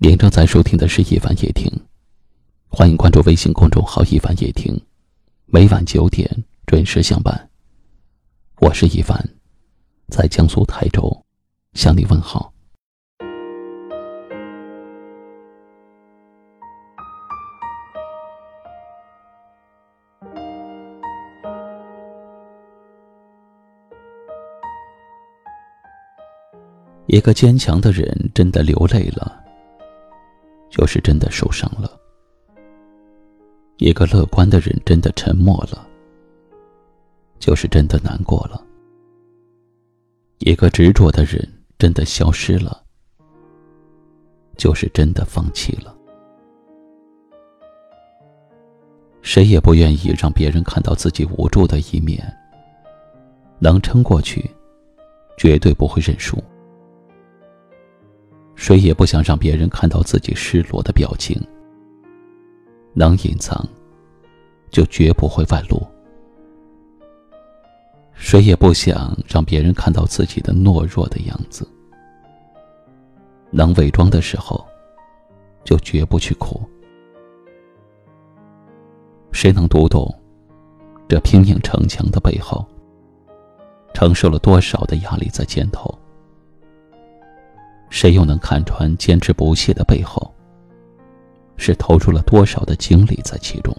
您正在收听的是《一凡夜听》，欢迎关注微信公众号“一凡夜听”，每晚九点准时相伴。我是一凡，在江苏泰州向你问好。一个坚强的人真的流泪了，就是真的受伤了；一个乐观的人真的沉默了，就是真的难过了；一个执着的人真的消失了，就是真的放弃了。谁也不愿意让别人看到自己无助的一面，能撑过去，绝对不会认输。谁也不想让别人看到自己失落的表情，能隐藏，就绝不会外露。谁也不想让别人看到自己的懦弱的样子，能伪装的时候，就绝不去哭。谁能读懂这拼命逞强的背后，承受了多少的压力在肩头？谁又能看穿坚持不懈的背后，是投入了多少的精力在其中？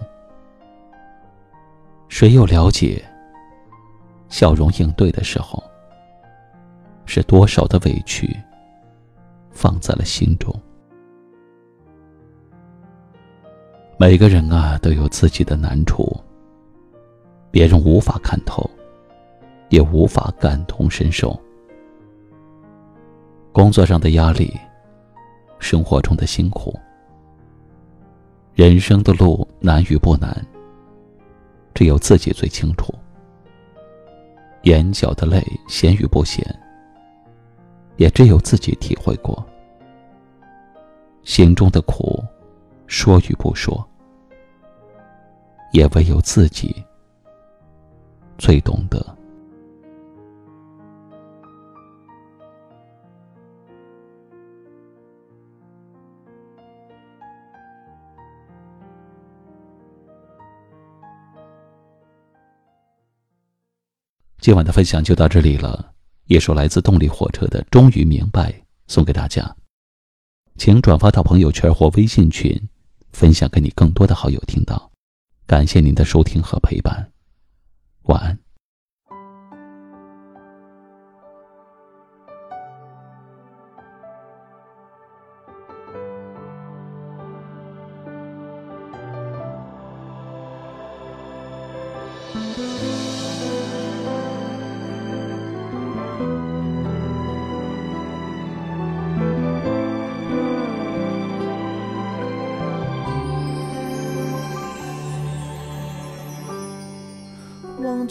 谁又了解，笑容应对的时候，是多少的委屈放在了心中？每个人啊，都有自己的难处，别人无法看透，也无法感同身受。工作上的压力，生活中的辛苦，人生的路难与不难，只有自己最清楚。眼角的泪咸与不咸，也只有自己体会过。心中的苦，说与不说，也唯有自己最懂得。今晚的分享就到这里了。一首来自动力火车的《终于明白》送给大家，请转发到朋友圈或微信群，分享给你更多的好友听到。感谢您的收听和陪伴，晚安。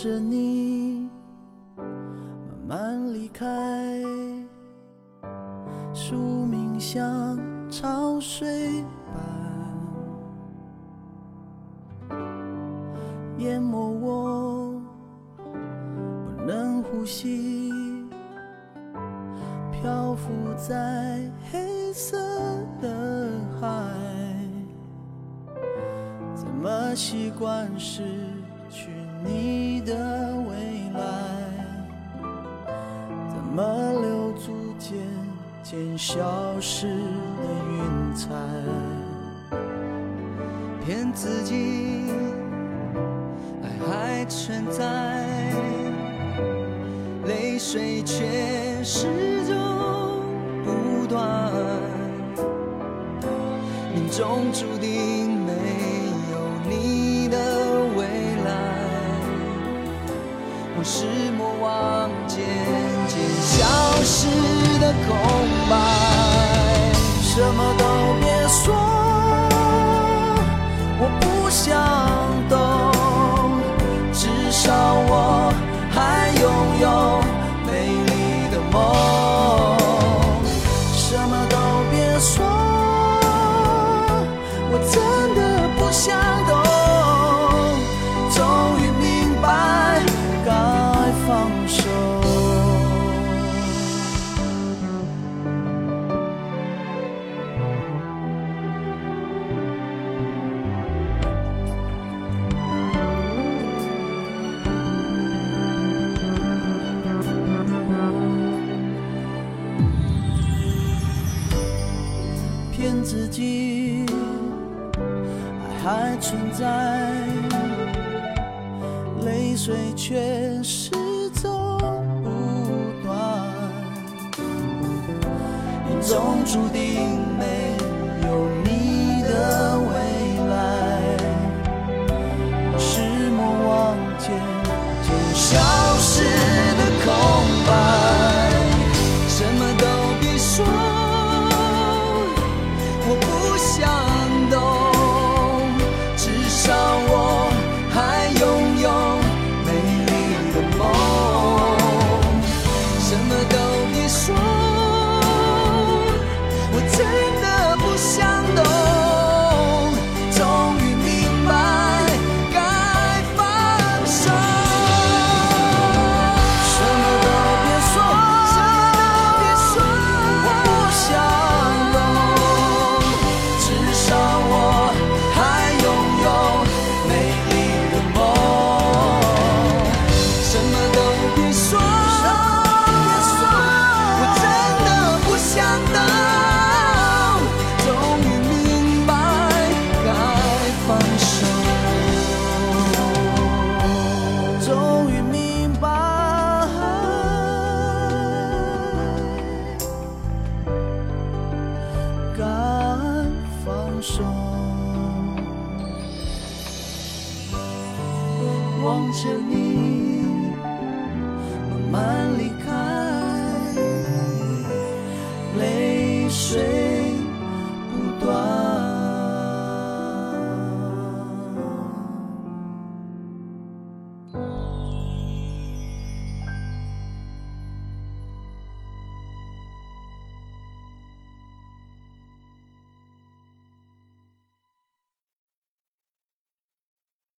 着你慢慢离开，宿命像潮水般淹没我，不能呼吸，漂浮在黑色的海，怎么习惯是？你的未来怎么留住渐渐消失的云彩？骗自己爱还存在，泪水却始终不断，命中注定是莫忘，渐渐消失的空白，什么都别说，我不想爱存在。泪水却始终不断。命中注定没生命